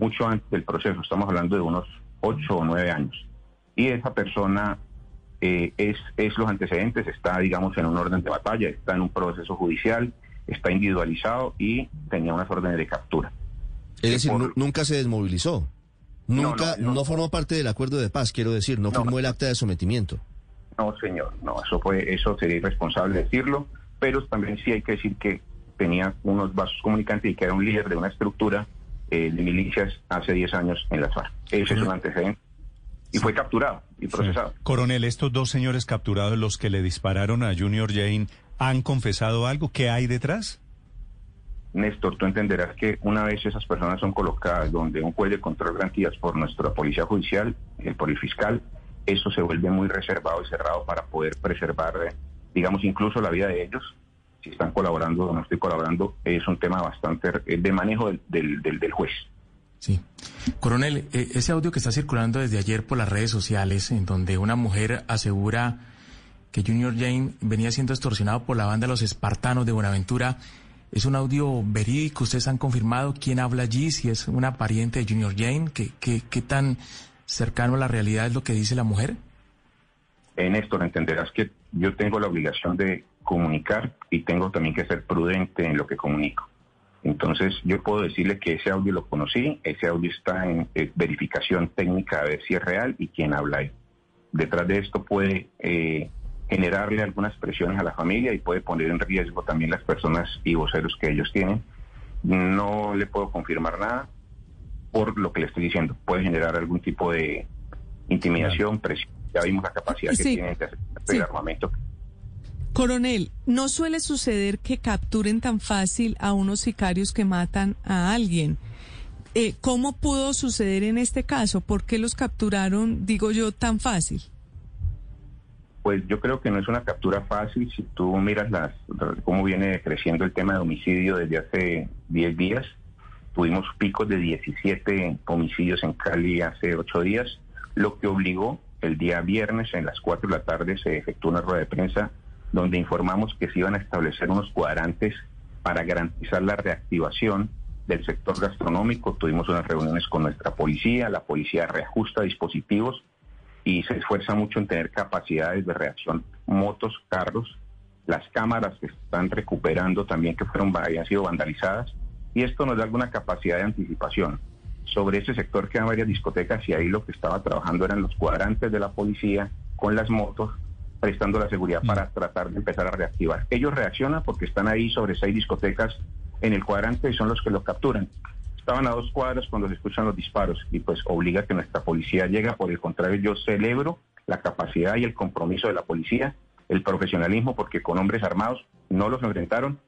Mucho antes del proceso, estamos hablando de unos 8 o 9 años. Y esa persona eh, es, es los antecedentes, está, digamos, en un orden de batalla, está en un proceso judicial, está individualizado y tenía unas órdenes de captura. Es decir, por... nunca se desmovilizó. Nunca, no, no, no, no, formó parte del acuerdo de paz, quiero decir, no, firmó el acta de sometimiento. No, señor, no, eso fue, eso sería irresponsable decirlo, pero también sí hay que decir que tenía unos vasos comunicantes y que era un líder de una estructura eh, de milicias hace 10 años en la FARC. Ese es un antecedente. Y fue capturado y procesado. Sí. Coronel, estos dos señores capturados, los que le dispararon a Junior Jane, ¿han confesado algo? ¿Qué hay detrás? Néstor, tú entenderás que una vez esas personas son colocadas donde un juez de control garantías por nuestra policía judicial, eh, por el fiscal, eso se vuelve muy reservado y cerrado para poder preservar, eh, digamos, incluso la vida de ellos. Si están colaborando o no estoy colaborando, es un tema bastante eh, de manejo del, del, del, del juez. Sí. Coronel, eh, ese audio que está circulando desde ayer por las redes sociales, en donde una mujer asegura que Junior Jane venía siendo extorsionado por la banda Los Espartanos de Buenaventura, ¿Es un audio verídico? ¿Ustedes han confirmado quién habla allí? Si es una pariente de Junior Jane, ¿qué, qué, qué tan cercano a la realidad es lo que dice la mujer? Eh, Néstor, entenderás que yo tengo la obligación de comunicar y tengo también que ser prudente en lo que comunico. Entonces, yo puedo decirle que ese audio lo conocí, ese audio está en eh, verificación técnica a ver si es real y quién habla ahí. Detrás de esto puede eh, generarle algunas presiones a la familia y puede poner en riesgo también las personas y voceros que ellos tienen. No le puedo confirmar nada por lo que le estoy diciendo. Puede generar algún tipo de intimidación, presión. Ya vimos la capacidad sí. que tienen de hacer sí. el armamento. Coronel, ¿no suele suceder que capturen tan fácil a unos sicarios que matan a alguien? Eh, ¿Cómo pudo suceder en este caso? ¿Por qué los capturaron, digo yo, tan fácil? Pues yo creo que no es una captura fácil. Si tú miras las, cómo viene creciendo el tema de homicidio desde hace 10 días, tuvimos picos de 17 homicidios en Cali hace 8 días, lo que obligó el día viernes en las 4 de la tarde se efectuó una rueda de prensa donde informamos que se iban a establecer unos cuadrantes para garantizar la reactivación del sector gastronómico. Tuvimos unas reuniones con nuestra policía, la policía reajusta dispositivos y se esfuerza mucho en tener capacidades de reacción, motos, carros, las cámaras que están recuperando también que fueron habían sido vandalizadas y esto nos da alguna capacidad de anticipación. Sobre ese sector quedan varias discotecas y ahí lo que estaba trabajando eran los cuadrantes de la policía con las motos prestando la seguridad para tratar de empezar a reactivar. Ellos reaccionan porque están ahí sobre seis discotecas en el cuadrante y son los que los capturan estaban a dos cuadras cuando se escuchan los disparos y pues obliga que nuestra policía llegue. Por el contrario, yo celebro la capacidad y el compromiso de la policía, el profesionalismo, porque con hombres armados no los enfrentaron,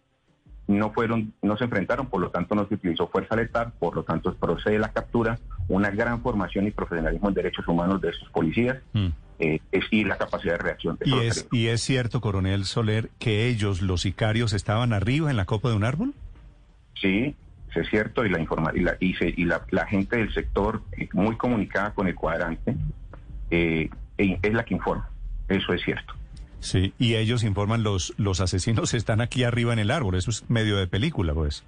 no fueron, no se enfrentaron, por lo tanto no se utilizó fuerza letal, por lo tanto procede la captura, una gran formación y profesionalismo en derechos humanos de estos policías. Mm. Eh, es, y la capacidad de reacción. ¿Y es, ¿Y es cierto, coronel Soler, que ellos, los sicarios, estaban arriba en la copa de un árbol? Sí, es cierto, y la, informa y, la, y, se, y la, la, gente del sector eh, muy comunicada con el cuadrante eh, es la que informa, eso es cierto. Sí, y ellos informan, los, los asesinos están aquí arriba en el árbol, eso es medio de película, pues.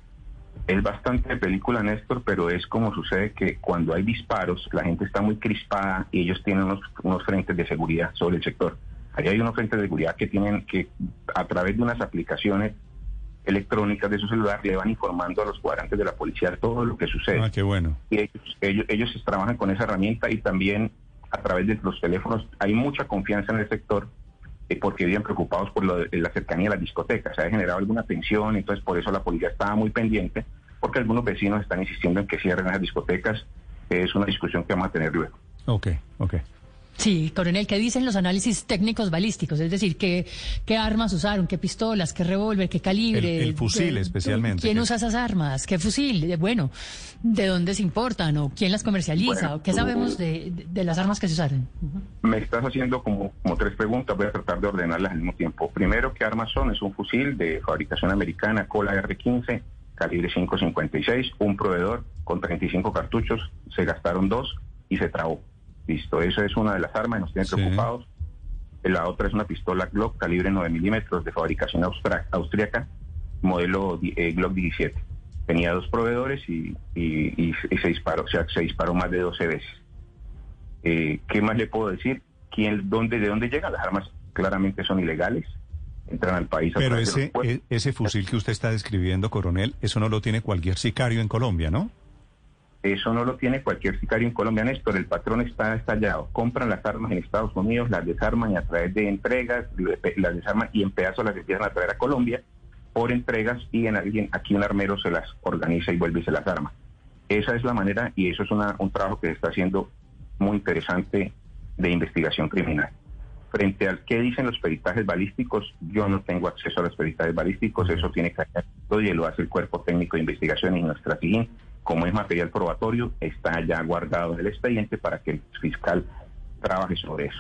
Es bastante de película, Néstor, pero es como sucede que cuando hay disparos, la gente está muy crispada y ellos tienen unos, unos frentes de seguridad sobre el sector. Ahí hay unos frentes de seguridad que tienen que, a través de unas aplicaciones, electrónicas de su celular le van informando a los cuadrantes de la policía todo lo que sucede. Ah, qué bueno. Y ellos, ellos, ellos trabajan con esa herramienta y también a través de los teléfonos hay mucha confianza en el sector eh, porque viven preocupados por lo la cercanía de las discotecas. Se ha generado alguna tensión, entonces por eso la policía estaba muy pendiente, porque algunos vecinos están insistiendo en que cierren las discotecas. Es una discusión que vamos a tener luego. Ok, ok. Sí, coronel, ¿qué dicen los análisis técnicos balísticos? Es decir, ¿qué, qué armas usaron? ¿Qué pistolas? ¿Qué revólver? ¿Qué calibre? El, el fusil, especialmente. ¿Quién usa esas armas? ¿Qué fusil? Bueno, ¿de dónde se importan? ¿O quién las comercializa? Bueno, ¿O qué sabemos de, de, de, las armas que se usaron? Me estás haciendo como, como tres preguntas, voy a tratar de ordenarlas al mismo tiempo. Primero, ¿qué armas son? Es un fusil de fabricación americana, Cola R-15, calibre 5.56, un proveedor con 35 cartuchos, se gastaron dos y se trabó. Listo, esa es una de las armas, nos tienen Sí. preocupados. La otra es una pistola Glock calibre 9 milímetros de fabricación austríaca, modelo eh, Glock 17. Tenía dos proveedores y, y- y- y se disparó, o sea, se disparó más de 12 veces. Eh, ¿Qué más le puedo decir? ¿Quién, dónde, ¿De dónde llegan? Las armas claramente son ilegales, entran al país a Pero de ese, e- ese fusil que usted está describiendo, coronel, eso no lo tiene cualquier sicario en Colombia, ¿no? Eso no lo tiene cualquier sicario en Colombia, Néstor. El patrón está estallado. Compran las armas en Estados Unidos, las desarman y a través de entregas, las desarman y en pedazos las empiezan a traer a Colombia por entregas y en alguien, aquí un armero se las organiza y vuelve y se las arma. Esa es la manera y eso es una- un trabajo que se está haciendo muy interesante de investigación criminal. Frente al que dicen los peritajes balísticos, yo no tengo acceso a los peritajes balísticos, eso tiene que hacer y lo hace el cuerpo técnico de investigación y nuestra SIGIN, como es material probatorio, está ya guardado en el expediente para que el fiscal trabaje sobre eso.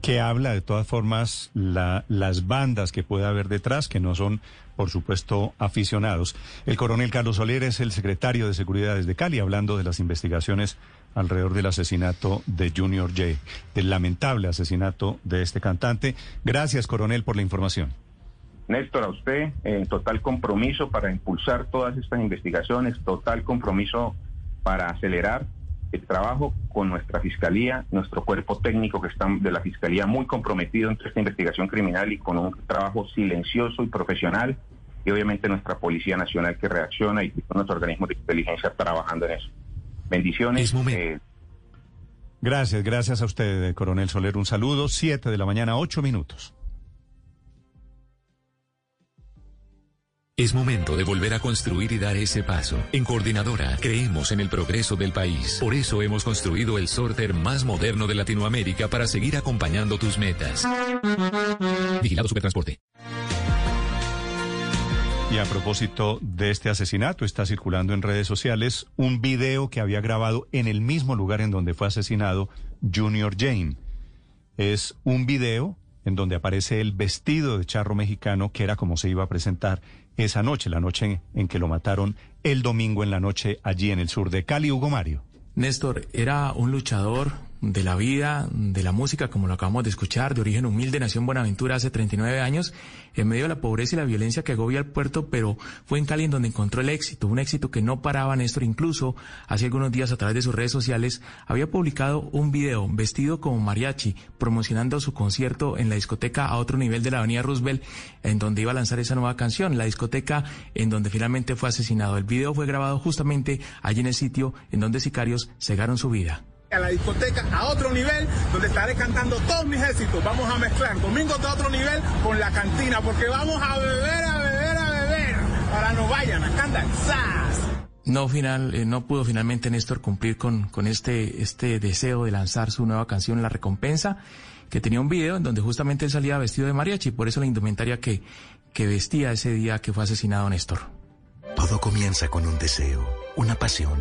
Que habla de todas formas la- las bandas que puede haber detrás, que no son, por supuesto, aficionados. El coronel Carlos Soler es el secretario de Seguridad desde Cali, hablando de las investigaciones alrededor del asesinato de Junior J, del lamentable asesinato de este cantante. Gracias, coronel, por la información. Néstor, a usted, en total compromiso para impulsar todas estas investigaciones, total compromiso para acelerar el trabajo con nuestra fiscalía, nuestro cuerpo técnico que está de la fiscalía muy comprometido en esta investigación criminal y con un trabajo silencioso y profesional, y obviamente nuestra Policía Nacional que reacciona y con nuestros organismos de inteligencia trabajando en eso. Bendiciones. eh, Gracias, gracias a usted, coronel Soler. Un saludo. Siete de la mañana, ocho minutos. Es momento de volver a construir y dar ese paso. En Coordinadora creemos en el progreso del país. Por eso hemos construido el sorter más moderno de Latinoamérica para seguir acompañando tus metas. Vigilado Supertransporte. Y a propósito de este asesinato, está circulando en redes sociales un video que había grabado en el mismo lugar en donde fue asesinado Junior Jane. Es un video en donde aparece el vestido de charro mexicano que era como se iba a presentar esa noche, la noche en, que lo mataron el domingo en la noche allí en el sur de Cali, Hugo Mario. Néstor era un luchador de la vida, de la música, como lo acabamos de escuchar, de origen humilde, nació en Buenaventura hace 39 años, en medio de la pobreza y la violencia que agobia el puerto, pero fue en Cali en donde encontró el éxito, un éxito que no paraba Néstor, incluso hace algunos días a través de sus redes sociales había publicado un video vestido como mariachi, promocionando su concierto en la discoteca a otro nivel de la avenida Roosevelt, en donde iba a lanzar esa nueva canción, la discoteca en donde finalmente fue asesinado. El video fue grabado justamente allí en el sitio en donde sicarios cegaron su vida a la discoteca a otro nivel, donde estaré cantando todos mis éxitos. Vamos a mezclar domingos de otro nivel con la cantina, porque vamos a beber, a beber, a beber. Ahora no vayan a cantar. ¡Sas! No, final, eh, no pudo finalmente Néstor cumplir con, con este, este deseo de lanzar su nueva canción, La Recompensa, que tenía un video en donde justamente él salía vestido de mariachi, por eso la indumentaria que, que vestía ese día que fue asesinado Néstor. Todo comienza con un deseo, una pasión.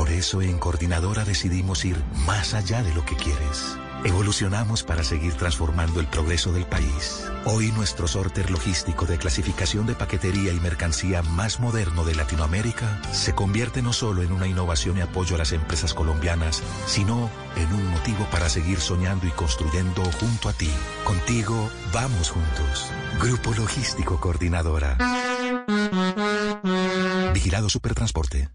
Por eso en Coordinadora decidimos ir más allá de lo que quieres. Evolucionamos para seguir transformando el progreso del país. Hoy nuestro sorter logístico de clasificación de paquetería y mercancía más moderno de Latinoamérica se convierte no solo en una innovación y apoyo a las empresas colombianas, sino en un motivo para seguir soñando y construyendo junto a ti. Contigo vamos juntos. Grupo Logístico Coordinadora. Vigilado Supertransporte.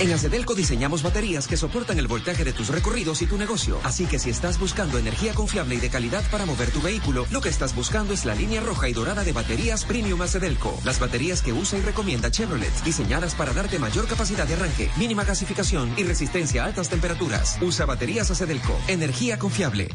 En Acedelco diseñamos baterías que soportan el voltaje de tus recorridos y tu negocio. Así que si estás buscando energía confiable y de calidad para mover tu vehículo, lo que estás buscando es la línea roja y dorada de baterías Premium Acedelco. Las baterías que usa y recomienda Chevrolet, diseñadas para darte mayor capacidad de arranque, mínima gasificación y resistencia a altas temperaturas. Usa baterías Acedelco. Energía confiable.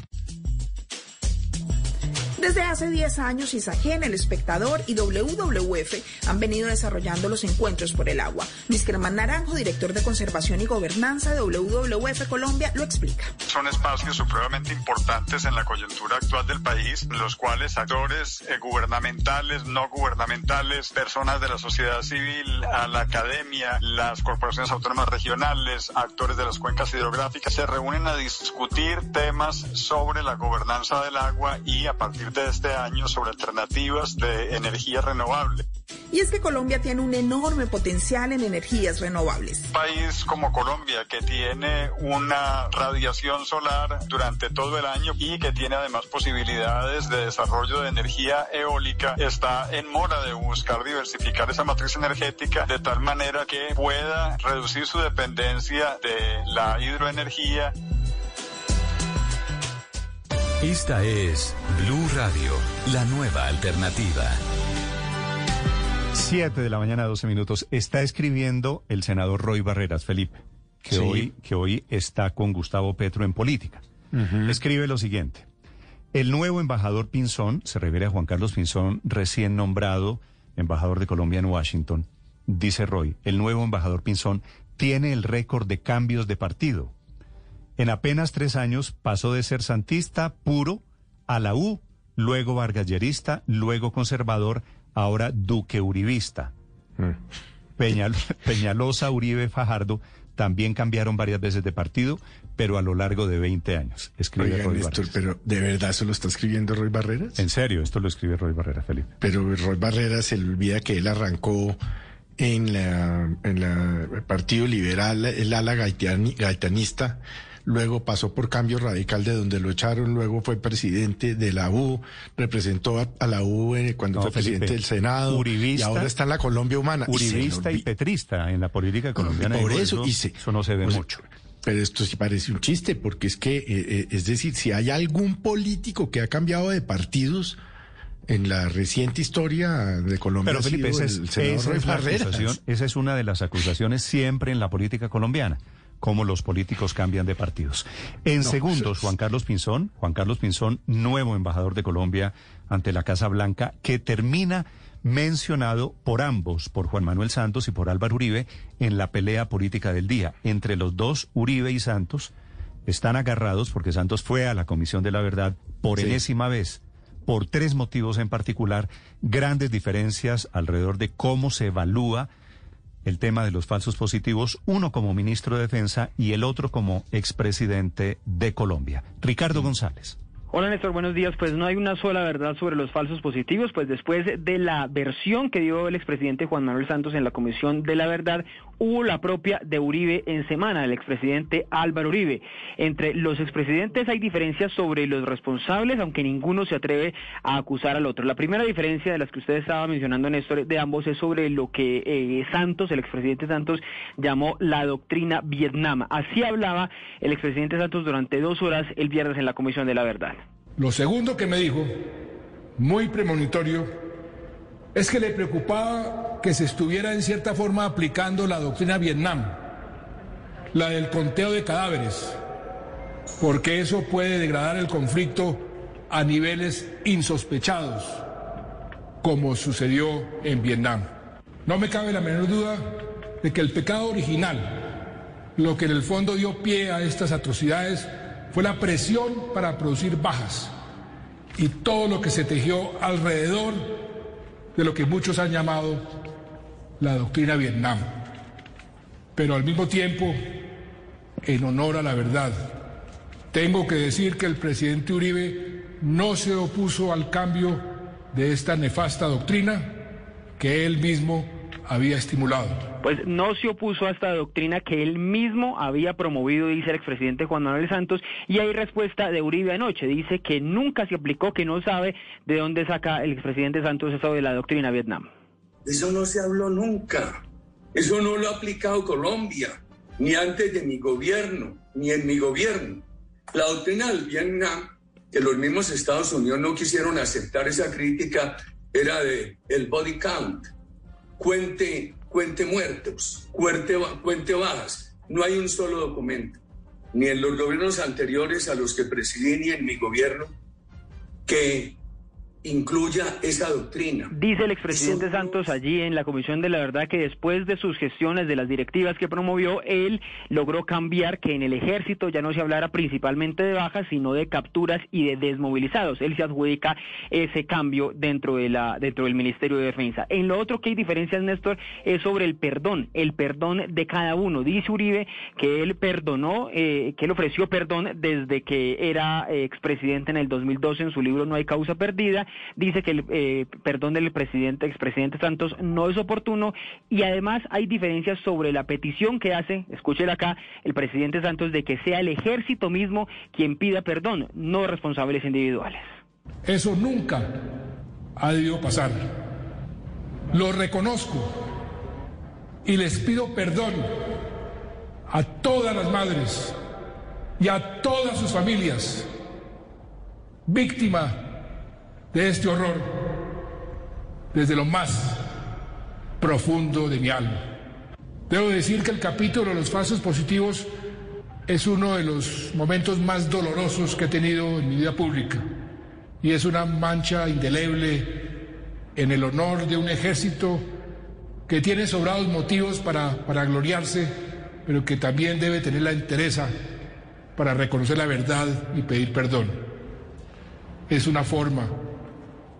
Desde hace 10 años, Isagen, El Espectador y WWF han venido desarrollando los encuentros por el agua. Luis Germán Naranjo, director de Conservación y Gobernanza de WWF Colombia, lo explica. Son espacios supremamente importantes en la coyuntura actual del país, los cuales actores eh, gubernamentales, no gubernamentales, personas de la sociedad civil, a la academia, las corporaciones autónomas regionales, actores de las cuencas hidrográficas, se reúnen a discutir temas sobre la gobernanza del agua y a partir de este año sobre alternativas de energía renovable. Y es que Colombia tiene un enorme potencial en energías renovables. Un país como Colombia que tiene una radiación solar durante todo el año y que tiene además posibilidades de desarrollo de energía eólica está en mora de buscar diversificar esa matriz energética de tal manera que pueda reducir su dependencia de la hidroenergía esta es Blue Radio, la nueva alternativa. 7 de la mañana, 12 minutos. Está escribiendo el senador Roy Barreras, Felipe, que, Sí. hoy, que hoy está con Gustavo Petro en política. Escribe lo siguiente. El nuevo embajador Pinzón, se refiere a Juan Carlos Pinzón, recién nombrado embajador de Colombia en Washington, dice Roy, el nuevo embajador Pinzón tiene el récord de cambios de partido. En apenas tres años pasó de ser santista puro a la U, luego vargallerista, luego conservador, ahora duque uribista. Peñal- Peñalosa, Uribe, Fajardo también cambiaron varias veces de partido, pero a lo largo de 20 años. Escribe Oiga, Roy Néstor, pero ¿de verdad eso lo está escribiendo Roy Barreras? En serio, esto lo escribe Roy Barreras, Felipe. Pero Roy Barreras se le olvida que él arrancó en la en la el Partido Liberal, el ala gaitani- gaitanista, luego pasó por Cambio Radical de donde lo echaron, luego fue presidente de la U, representó a, a la U eh, cuando No, fue Felipe, presidente del Senado uribista- y ahora está en la Colombia Humana. Uribista y petrista en la política colombiana. por digo, eso, y se- eso no se ve o sea, mucho. Pero esto sí parece un chiste, porque es que, eh, eh, es decir, si hay algún político que ha cambiado de partidos en la reciente historia de Colombia, Pero Felipe, esa es, la acusación, esa es una de las acusaciones siempre en la política colombiana, cómo los políticos cambian de partidos. En No, segundos, Juan Carlos Pinzón, Juan Carlos Pinzón, nuevo embajador de Colombia ante la Casa Blanca, que termina mencionado por ambos, por Juan Manuel Santos y por Álvaro Uribe, en la pelea política del día. Entre los dos, Uribe y Santos, están agarrados porque Santos fue a la Comisión de la Verdad por Sí. enésima vez, por tres motivos en particular, grandes diferencias alrededor de cómo se evalúa el tema de los falsos positivos, uno como ministro de Defensa y el otro como expresidente de Colombia. Ricardo González. Hola Néstor, buenos días. Pues no hay una sola verdad sobre los falsos positivos, pues después de la versión que dio el expresidente Juan Manuel Santos en la Comisión de la Verdad, hubo la propia de Uribe en semana, el expresidente Álvaro Uribe. Entre los expresidentes hay diferencias sobre los responsables, aunque ninguno se atreve a acusar al otro. La primera diferencia de las que usted estaba mencionando, Néstor, de ambos es sobre lo que eh, Santos, el expresidente Santos, llamó la doctrina Vietnam. Así hablaba el expresidente Santos durante dos horas el viernes en la Comisión de la Verdad. Lo segundo que me dijo, muy premonitorio, es que le preocupaba que se estuviera en cierta forma aplicando la doctrina Vietnam, la del conteo de cadáveres, porque eso puede degradar el conflicto a niveles insospechados, como sucedió en Vietnam. No me cabe la menor duda de que el pecado original, lo que en el fondo dio pie a estas atrocidades, fue la presión para producir bajas y todo lo que se tejió alrededor de lo que muchos han llamado la doctrina Vietnam. Pero al mismo tiempo, en honor a la verdad, tengo que decir que el presidente Uribe no se opuso al cambio de esta nefasta doctrina que él mismo había estimulado. Pues no se opuso a esta doctrina que él mismo había promovido, dice el expresidente Juan Manuel Santos, y hay respuesta de Uribe anoche. Dice que nunca se aplicó, que no sabe de dónde saca el expresidente Santos eso de la doctrina Vietnam. Eso no se habló nunca. Eso no lo ha aplicado Colombia. ni antes de mi gobierno, ni en mi gobierno. La doctrina del Vietnam, que los mismos Estados Unidos no quisieron aceptar esa crítica, era de el body count, cuente, cuente muertos, cuente, cuente bajas. No hay un solo documento, ni en los gobiernos anteriores a los que presidí, ni en mi gobierno, que incluya esa doctrina. Dice el expresidente Santos allí en la Comisión de la Verdad que después de sus gestiones, de las directivas que promovió, él logró cambiar que en el ejército ya no se hablara principalmente de bajas, sino de capturas y de desmovilizados. Él se adjudica ese cambio dentro, de la, dentro del Ministerio de Defensa. En lo otro que hay diferencias, Néstor, es sobre el perdón, el perdón de cada uno. Dice Uribe que él perdonó, eh, que él ofreció perdón desde que era eh, expresidente en el 2012 en su libro No hay causa perdida dice que el eh, perdón del presidente, expresidente Santos, no es oportuno y además hay diferencias sobre la petición que hace, escúchela acá, el presidente Santos de que sea el ejército mismo quien pida perdón, no responsables individuales. Eso nunca ha debido pasar. Lo reconozco y les pido perdón a todas las madres y a todas sus familias víctimas de este horror desde lo más profundo de mi alma. Debo decir que el capítulo de los falsos positivos es uno de los momentos más dolorosos que he tenido en mi vida pública y es una mancha indeleble en el honor de un ejército que tiene sobrados motivos para, para gloriarse, pero que también debe tener la entereza para reconocer la verdad y pedir perdón. Es una forma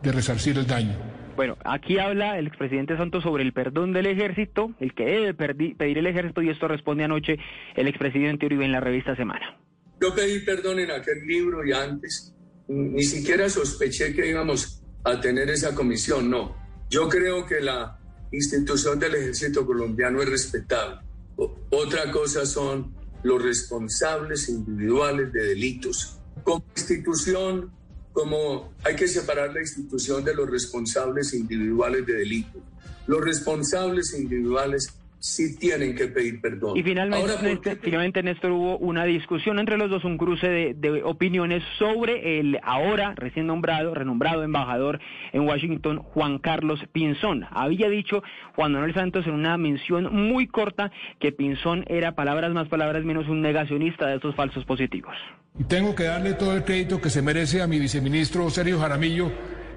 de resarcir el daño. Bueno, aquí habla el expresidente Santos sobre el perdón del ejército, el que debe pedir el ejército, y esto responde anoche el expresidente Uribe en la revista Semana. Yo pedí perdón en aquel libro y antes ni siquiera sospeché que íbamos a tener esa comisión, no. Yo creo que la institución del ejército colombiano es respetable. otra cosa son los responsables individuales de delitos. Como institución como hay que separar la institución de los responsables individuales de delito. Los responsables individuales sí tienen que pedir perdón. Y finalmente, finalmente, Néstor, hubo una discusión entre los dos, un cruce de, opiniones sobre el ahora recién nombrado, renombrado embajador en Washington, Juan Carlos Pinzón. Había dicho Juan Manuel Santos en una mención muy corta que Pinzón era palabras más, palabras menos un negacionista de estos falsos positivos. Y tengo que darle todo el crédito que se merece a mi viceministro Sergio Jaramillo,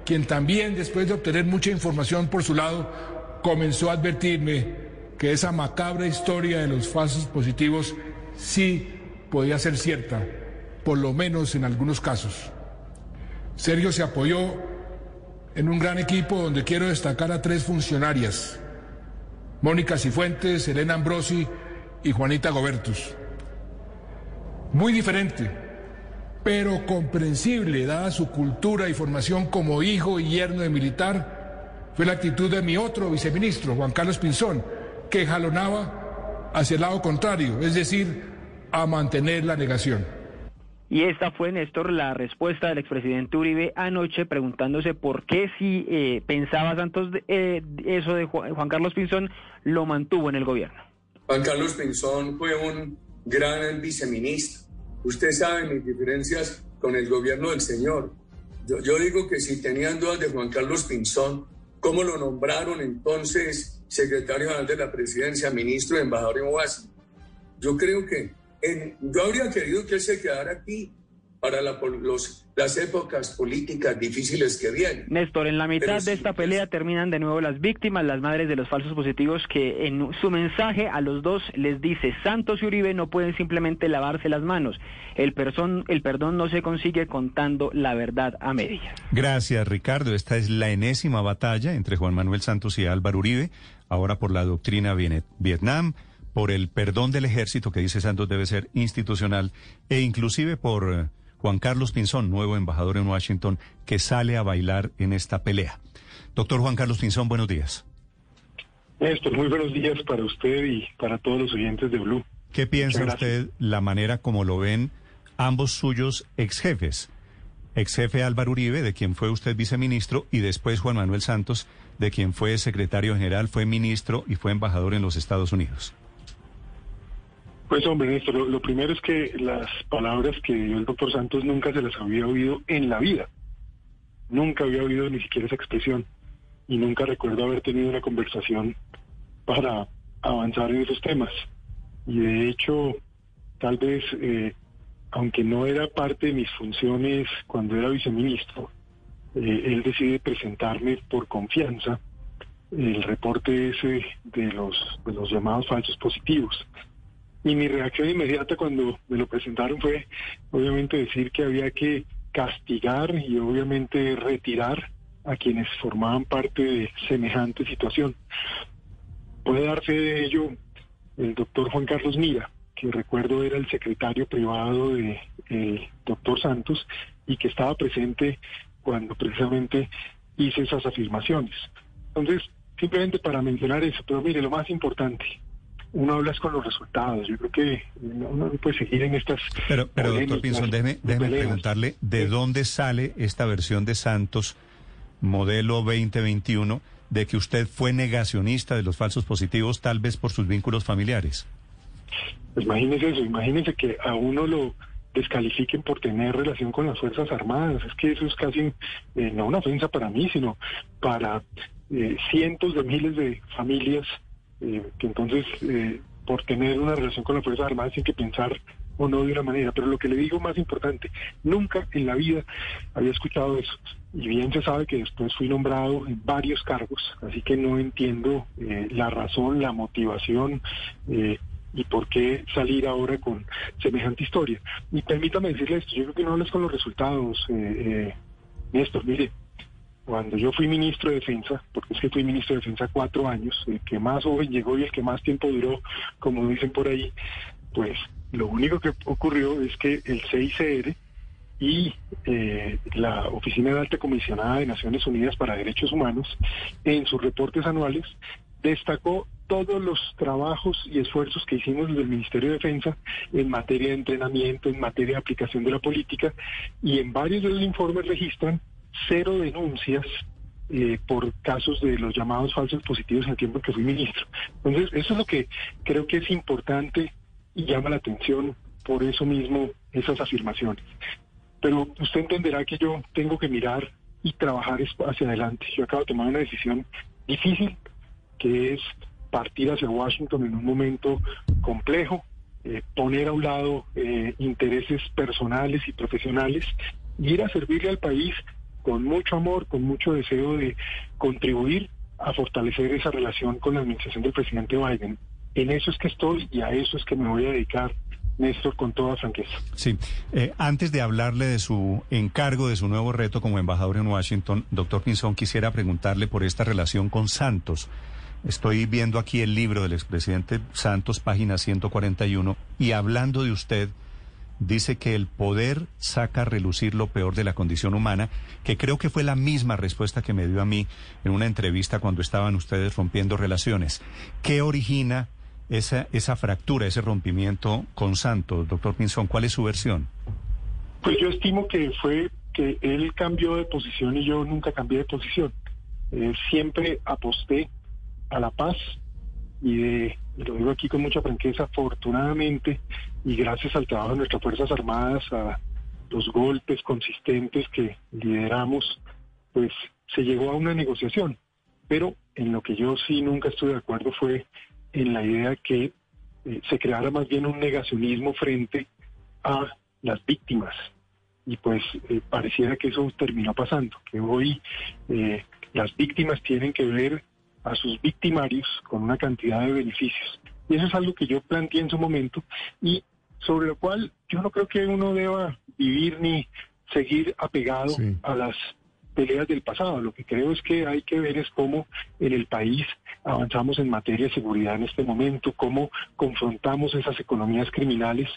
quien también, después de obtener mucha información por su lado, comenzó a advertirme que esa macabra historia de los falsos positivos sí podía ser cierta, por lo menos en algunos casos. Sergio se apoyó en un gran equipo donde quiero destacar a tres funcionarias, Mónica Cifuentes, Elena Ambrosi y Juanita Gobertus. Muy diferente pero comprensible, dada su cultura y formación como hijo y yerno de militar, fue la actitud de mi otro viceministro, Juan Carlos Pinzón, que jalonaba hacia el lado contrario, es decir, a mantener la negación. Y esta fue, Néstor, la respuesta del expresidente Uribe anoche preguntándose por qué si eh, pensaba Santos eh, eso de Juan Carlos Pinzón lo mantuvo en el gobierno. Juan Carlos Pinzón fue un gran viceministro Usted sabe mis diferencias con el gobierno del señor. Yo, digo que si tenían dudas de Juan Carlos Pinzón, ¿cómo lo nombraron entonces secretario general de la presidencia, ministro y embajador en Washington? Yo creo que yo habría querido que él se quedara aquí para los, las épocas políticas difíciles que vienen. Néstor, en la mitad de esta pelea terminan de nuevo las víctimas, las madres de los falsos positivos, que en su mensaje a los dos les dice, Santos y Uribe no pueden simplemente lavarse las manos. El, el perdón no se consigue contando la verdad a medias. Gracias, Ricardo. Esta es la enésima batalla entre Juan Manuel Santos y Álvaro Uribe, ahora por la doctrina Vietnam por el perdón del ejército que dice Santos debe ser institucional e inclusive por eh, Juan Carlos Pinzón, nuevo embajador en Washington, que sale a bailar en esta pelea. Doctor Juan Carlos Pinzón, buenos días. Néstor, muy buenos días para usted y para todos los oyentes de Blue. ¿Qué piensa usted la manera como lo ven ambos suyos ex jefes? Ex jefe Álvaro Uribe, de quien fue usted viceministro, y después Juan Manuel Santos, de quien fue secretario general, fue ministro y fue embajador en los Estados Unidos. Pues hombre, Néstor, lo, primero es que las palabras que dio el doctor Santos nunca se las había oído en la vida. Nunca había oído ni siquiera esa expresión y nunca recuerdo haber tenido una conversación para avanzar en esos temas. Y de hecho, tal vez, eh, aunque no era parte de mis funciones cuando era viceministro, eh, él decide presentarme por confianza el reporte ese de los, de los llamados falsos positivos. Y mi reacción inmediata cuando me lo presentaron fue, obviamente, decir que había que castigar y obviamente retirar a quienes formaban parte de semejante situación. Puede dar fe de ello el doctor Juan Carlos Mira, que recuerdo era el secretario privado del doctor Santos y que estaba presente cuando precisamente hice esas afirmaciones. Entonces, simplemente para mencionar eso, pero mire, lo más importante, uno habla con los resultados. Yo creo que uno no puede seguir en estas. Pero, pero doctor Pinzón, déjeme, déjeme preguntarle de dónde sale esta versión de Santos, modelo 2021, de que usted fue negacionista de los falsos positivos, tal vez por sus vínculos familiares. Pues imagínese eso, imagínese que a uno lo descalifiquen por tener relación con las Fuerzas Armadas. Es que eso es casi eh, no una ofensa para mí, sino para eh, cientos de miles de familias eh, que entonces eh, por tener una relación con las Fuerzas Armadas tienen que pensar o no de una manera. Pero lo que le digo más importante, nunca en la vida había escuchado eso. Y bien se sabe que después fui nombrado en varios cargos, así que no entiendo eh, la razón, la motivación y por qué salir ahora con semejante historia. Y permítame decirle esto, yo creo que no hables con los resultados, Néstor, mire, cuando yo fui ministro de Defensa, porque es que fui ministro de Defensa cuatro años, el que más joven llegó y el que más tiempo duró, como dicen por ahí, pues lo único que ocurrió es que el CICR y eh, la Oficina de Alta Comisionada de Naciones Unidas para Derechos Humanos, en sus reportes anuales, destacó todos los trabajos y esfuerzos que hicimos desde el Ministerio de Defensa en materia de entrenamiento, en materia de aplicación de la política, y en varios de los informes registran cero denuncias eh, por casos de los llamados falsos positivos en el tiempo que fui ministro. Entonces, eso es lo que creo que es importante y llama la atención por eso mismo esas afirmaciones. Pero usted entenderá que yo tengo que mirar y trabajar hacia adelante. Yo acabo de tomar una decisión difícil, que es partir hacia Washington en un momento complejo, eh, poner a un lado eh, intereses personales y profesionales, y ir a servirle al país con mucho amor, con mucho deseo de contribuir a fortalecer esa relación con la administración del presidente Biden. En eso es que estoy y a eso es que me voy a dedicar, Néstor, con toda franqueza. Sí, eh, antes de hablarle de su encargo, de su nuevo reto como embajador en Washington, doctor Pinzón, quisiera preguntarle por esta relación con Santos. Estoy viendo aquí el libro del expresidente Santos, página 141, y hablando de usted, dice que el poder saca a relucir lo peor de la condición humana, que creo que fue la misma respuesta que me dio a mí en una entrevista cuando estaban ustedes rompiendo relaciones. ¿Qué origina esa, esa fractura, ese rompimiento con Santos, doctor Pinzón? ¿Cuál es su versión? Pues yo estimo que fue que él cambió de posición y yo nunca cambié de posición. Eh, siempre aposté a la paz y de y lo digo aquí con mucha franqueza, afortunadamente, y gracias al trabajo de nuestras Fuerzas Armadas, a los golpes consistentes que lideramos, pues se llegó a una negociación. Pero en lo que yo sí nunca estuve de acuerdo fue en la idea que eh, se creara más bien un negacionismo frente a las víctimas. Y pues eh, pareciera que eso terminó pasando, que hoy eh, las víctimas tienen que ver a sus victimarios con una cantidad de beneficios. Y eso es algo que yo planteé en su momento y sobre lo cual yo no creo que uno deba vivir ni seguir apegado a las peleas del pasado. Lo que creo es que hay que ver es cómo en el país avanzamos en materia de seguridad en este momento, cómo confrontamos esas economías criminales.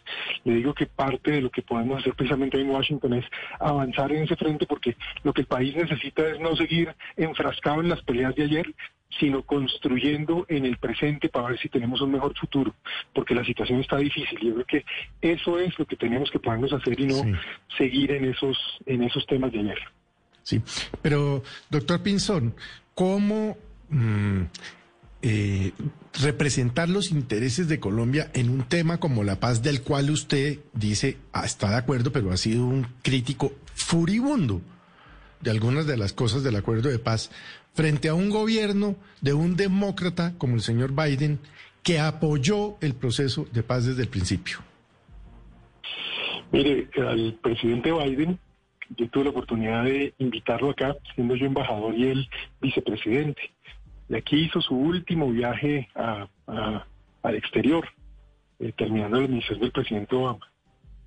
Le digo que parte de lo que podemos hacer precisamente en Washington es avanzar en ese frente porque lo que el país necesita es no seguir enfrascado en las peleas de ayer, sino construyendo en el presente para ver si tenemos un mejor futuro, porque la situación está difícil. Yo creo que eso es lo que tenemos que podernos hacer y no seguir en esos, en esos temas de ayer. Sí, pero doctor Pinzón, ¿cómo mm, eh, representar los intereses de Colombia en un tema como la paz, del cual usted dice ah, está de acuerdo, pero ha sido un crítico furibundo de algunas de las cosas del acuerdo de paz, frente a un gobierno de un demócrata como el señor Biden, que apoyó el proceso de paz desde el principio? Mire, al presidente Biden, yo tuve la oportunidad de invitarlo acá, siendo yo embajador y él vicepresidente. Y aquí hizo su último viaje al exterior, eh, terminando la administración del presidente Obama.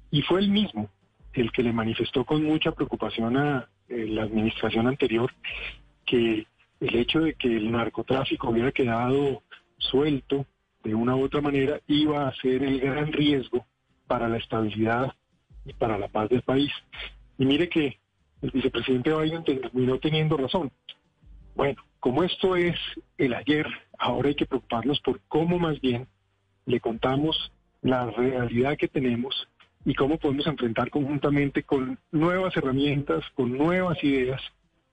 Y fue él mismo el que le manifestó con mucha preocupación a eh, la administración anterior que el hecho de que el narcotráfico hubiera quedado suelto de una u otra manera iba a ser el gran riesgo para la estabilidad y para la paz del país. Y mire que el vicepresidente Biden terminó teniendo razón. Bueno, como esto es el ayer, ahora hay que preocuparnos por cómo más bien le contamos la realidad que tenemos y cómo podemos enfrentar conjuntamente con nuevas herramientas, con nuevas ideas,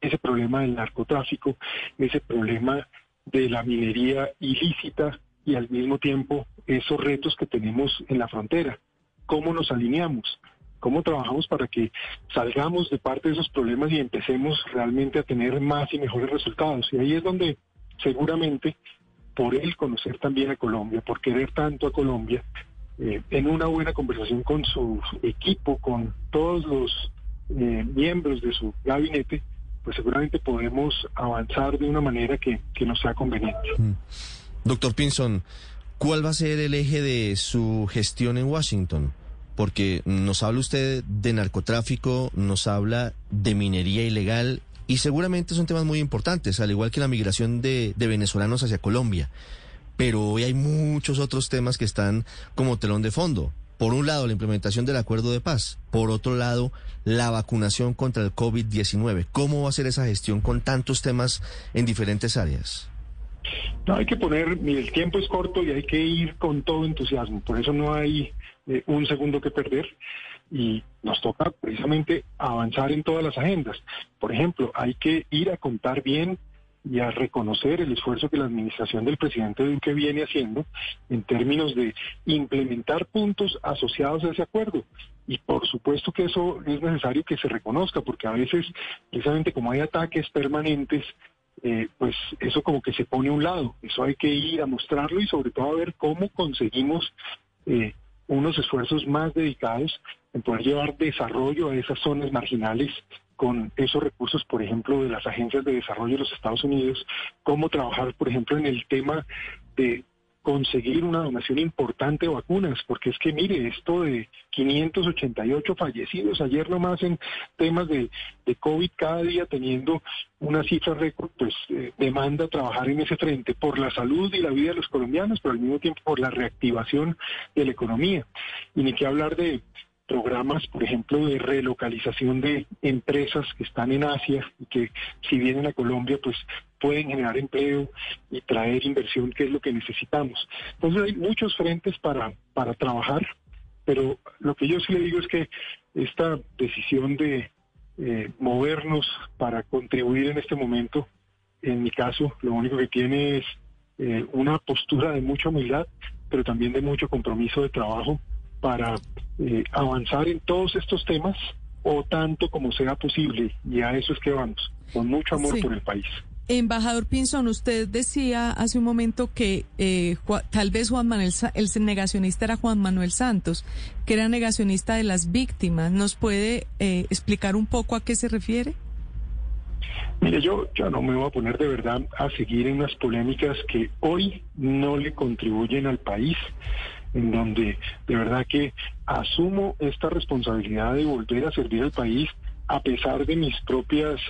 ese problema del narcotráfico, ese problema de la minería ilícita y al mismo tiempo esos retos que tenemos en la frontera. ¿Cómo nos alineamos? ¿Cómo trabajamos para que salgamos de parte de esos problemas y empecemos realmente a tener más y mejores resultados? Y ahí es donde seguramente por él conocer también a Colombia, por querer tanto a Colombia, eh, en una buena conversación con su equipo, con todos los eh, miembros de su gabinete, pues seguramente podemos avanzar de una manera que, que nos sea conveniente. Mm. Doctor Pinson, ¿cuál va a ser el eje de su gestión en Washington? Porque nos habla usted de narcotráfico, nos habla de minería ilegal y seguramente son temas muy importantes, al igual que la migración de, de venezolanos hacia Colombia pero hoy hay muchos otros temas que están como telón de fondo. Por un lado, la implementación del acuerdo de paz. Por otro lado, la vacunación contra el COVID-19. ¿Cómo va a ser esa gestión con tantos temas en diferentes áreas? No, hay que poner, el tiempo es corto y hay que ir con todo entusiasmo. Por eso no hay eh, un segundo que perder y nos toca precisamente avanzar en todas las agendas. Por ejemplo, hay que ir a contar bien y a reconocer el esfuerzo que la administración del presidente Duque viene haciendo en términos de implementar puntos asociados a ese acuerdo. Y por supuesto que eso es necesario que se reconozca, porque a veces, precisamente como hay ataques permanentes, eh, pues eso como que se pone a un lado. Eso hay que ir a mostrarlo y sobre todo a ver cómo conseguimos eh, unos esfuerzos más dedicados en poder llevar desarrollo a esas zonas marginales con esos recursos, por ejemplo, de las agencias de desarrollo de los Estados Unidos, cómo trabajar, por ejemplo, en el tema de conseguir una donación importante de vacunas, porque es que mire, esto de 588 fallecidos ayer nomás en temas de, COVID cada día teniendo una cifra récord, pues eh, demanda trabajar en ese frente por la salud y la vida de los colombianos, pero al mismo tiempo por la reactivación de la economía. Y ni que hablar de programas, por ejemplo, de relocalización de empresas que están en Asia y que si vienen a Colombia, pues pueden generar empleo y traer inversión, que es lo que necesitamos. Entonces hay muchos frentes para, para trabajar, pero lo que yo sí le digo es que esta decisión de eh, movernos para contribuir en este momento, en mi caso, lo único que tiene es eh, una postura de mucha humildad, pero también de mucho compromiso de trabajo para eh, avanzar en todos estos temas o tanto como sea posible. Y a eso es que vamos, con mucho amor por el país. Embajador Pinzón, usted decía hace un momento que eh, tal vez Juan Manuel, el negacionista era Juan Manuel Santos, que era negacionista de las víctimas. ¿Nos puede eh, explicar un poco a qué se refiere? Mire, yo ya no me voy a poner de verdad a seguir en unas polémicas que hoy no le contribuyen al país en donde de verdad que asumo esta responsabilidad de volver a servir al país a pesar de mis propias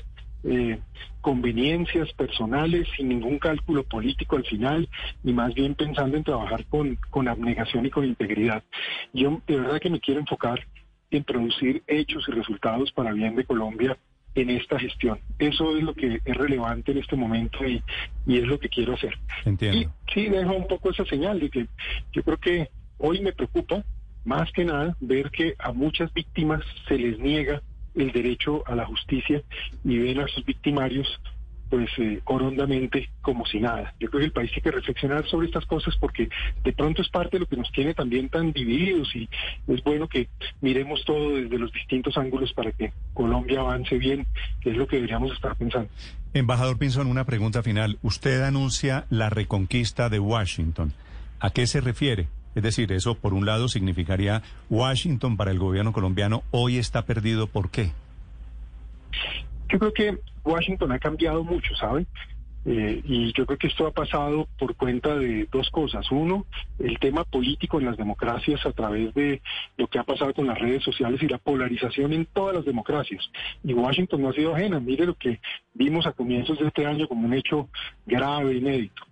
eh, conveniencias personales, sin ningún cálculo político al final, y más bien pensando en trabajar con, con abnegación y con integridad. Yo de verdad que me quiero enfocar en producir hechos y resultados para bien de Colombia en esta gestión. Eso es lo que es relevante en este momento y, y es lo que quiero hacer. Entiendo. Y sí, dejo un poco esa señal de que yo creo que hoy me preocupa más que nada ver que a muchas víctimas se les niega el derecho a la justicia y ven a sus victimarios pues eh, corondamente como si nada. Yo creo que el país tiene que reflexionar sobre estas cosas porque de pronto es parte de lo que nos tiene también tan divididos y es bueno que miremos todo desde los distintos ángulos para que Colombia avance bien, que es lo que deberíamos estar pensando. Embajador Pinzón, una pregunta final. Usted anuncia la reconquista de Washington. ¿A qué se refiere? Es decir, eso por un lado significaría Washington para el gobierno colombiano hoy está perdido. ¿Por qué? Yo creo que Washington ha cambiado mucho, ¿saben? Eh, y yo creo que esto ha pasado por cuenta de dos cosas. Uno, el tema político en las democracias a través de lo que ha pasado con las redes sociales y la polarización en todas las democracias. Y Washington no ha sido ajena. Mire lo que vimos a comienzos de este año como un hecho grave, inédito.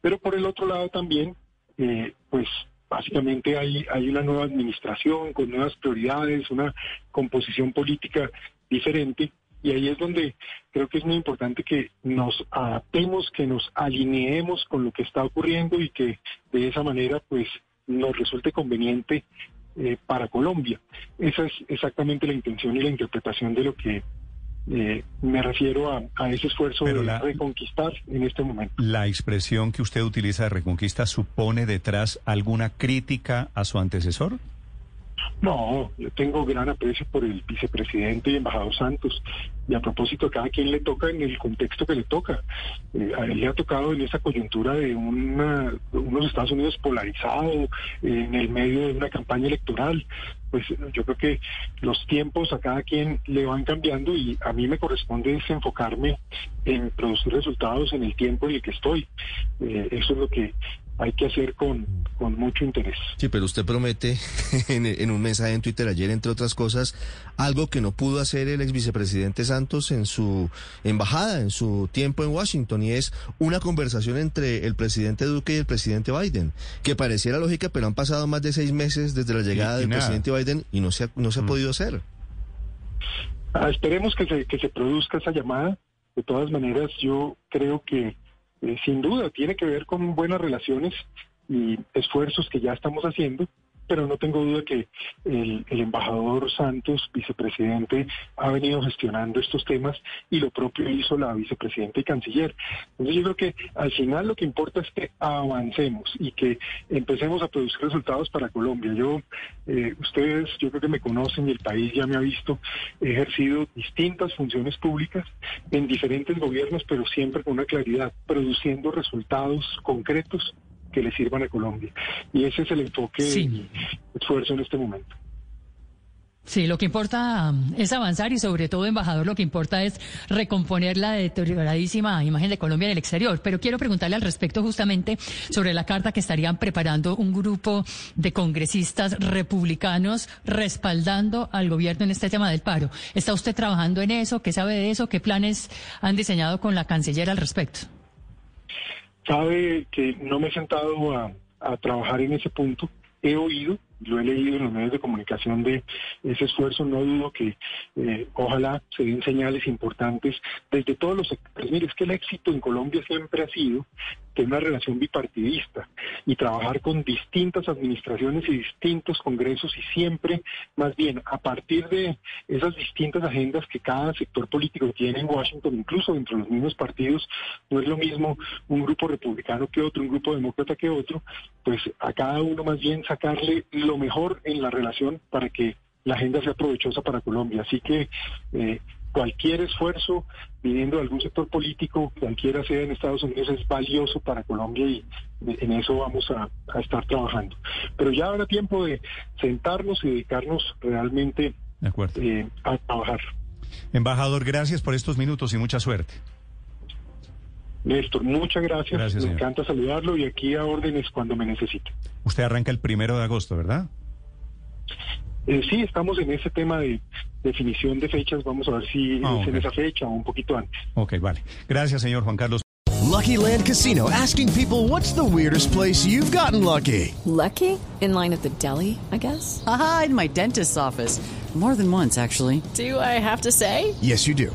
Pero por el otro lado también, eh, pues básicamente hay, hay una nueva administración con nuevas prioridades, una composición política diferente y ahí es donde creo que es muy importante que nos adaptemos, que nos alineemos con lo que está ocurriendo y que de esa manera pues nos resulte conveniente eh, para Colombia. Esa es exactamente la intención y la interpretación de lo que eh, me refiero a, ese esfuerzo de reconquistar en este momento. ¿La expresión que usted utiliza de reconquista supone detrás alguna crítica a su antecesor? No, yo tengo gran aprecio por el vicepresidente y embajador Santos. Y a propósito, a cada quien le toca en el contexto que le toca. Eh, a él le ha tocado en esa coyuntura de unos Estados Unidos polarizados, en el medio de una campaña electoral. Pues yo creo que los tiempos a cada quien le van cambiando y a mí me corresponde enfocarme en producir resultados en el tiempo en el que estoy. Eh, eso es lo que hay que hacer con, con mucho interés. Sí, pero usted promete en, un mensaje en Twitter ayer, entre otras cosas, algo que no pudo hacer el ex vicepresidente Santos en su embajada, en su tiempo en Washington, y es una conversación entre el presidente Duque y el presidente Biden, que pareciera lógica, pero han pasado más de seis meses desde la llegada del presidente Biden y no se ha, no se ha mm. podido hacer. Ah, esperemos que se, que se produzca esa llamada. De todas maneras, yo creo que eh, sin duda tiene que ver con buenas relaciones y esfuerzos que ya estamos haciendo pero no tengo duda que el, embajador Santos, vicepresidente, ha venido gestionando estos temas y lo propio hizo la vicepresidenta y canciller. Entonces yo creo que al final lo que importa es que avancemos y que empecemos a producir resultados para Colombia. Yo, eh, ustedes, yo creo que me conocen y el país ya me ha visto, he ejercido distintas funciones públicas en diferentes gobiernos, pero siempre con una claridad, produciendo resultados concretos que le sirvan a Colombia. Y ese es el enfoque y esfuerzo en este momento. Sí, lo que importa um, es avanzar y sobre todo, embajador, lo que importa es recomponer la deterioradísima imagen de Colombia en el exterior. Pero quiero preguntarle al respecto justamente sobre la carta que estarían preparando un grupo de congresistas republicanos respaldando al gobierno en este tema del paro. ¿Está usted trabajando en eso? ¿Qué sabe de eso? ¿Qué planes han diseñado con la canciller al respecto? Sabe que no me he sentado a, trabajar en ese punto. He oído lo he leído en los medios de comunicación de ese esfuerzo, no dudo que eh, ojalá se den señales importantes desde todos los sectores. Mire, es que el éxito en Colombia siempre ha sido tener una relación bipartidista y trabajar con distintas administraciones y distintos congresos y siempre, más bien, a partir de esas distintas agendas que cada sector político tiene en Washington, incluso dentro de los mismos partidos, no es lo mismo un grupo republicano que otro, un grupo demócrata que otro, pues a cada uno más bien sacarle lo mejor en la relación para que la agenda sea provechosa para Colombia. Así que eh, cualquier esfuerzo viniendo de algún sector político, cualquiera sea en Estados Unidos, es valioso para Colombia y en eso vamos a, estar trabajando. Pero ya habrá tiempo de sentarnos y dedicarnos realmente eh, a trabajar. Embajador, gracias por estos minutos y mucha suerte. Néstor, muchas gracias. Me encanta saludarlo y aquí a órdenes cuando me necesite. Usted arranca el primero de agosto, ¿verdad? Eh, sí, estamos en ese tema de definición de fechas. Vamos a ver si ah, es en esa fecha o un poquito antes. Ok, vale. Gracias, señor Juan Carlos. Lucky Land Casino, asking people what's the weirdest place you've gotten lucky. Lucky? In line at the deli, I guess. Aha, in my dentist's office. More than once, actually. Do I have to say? Yes, you do.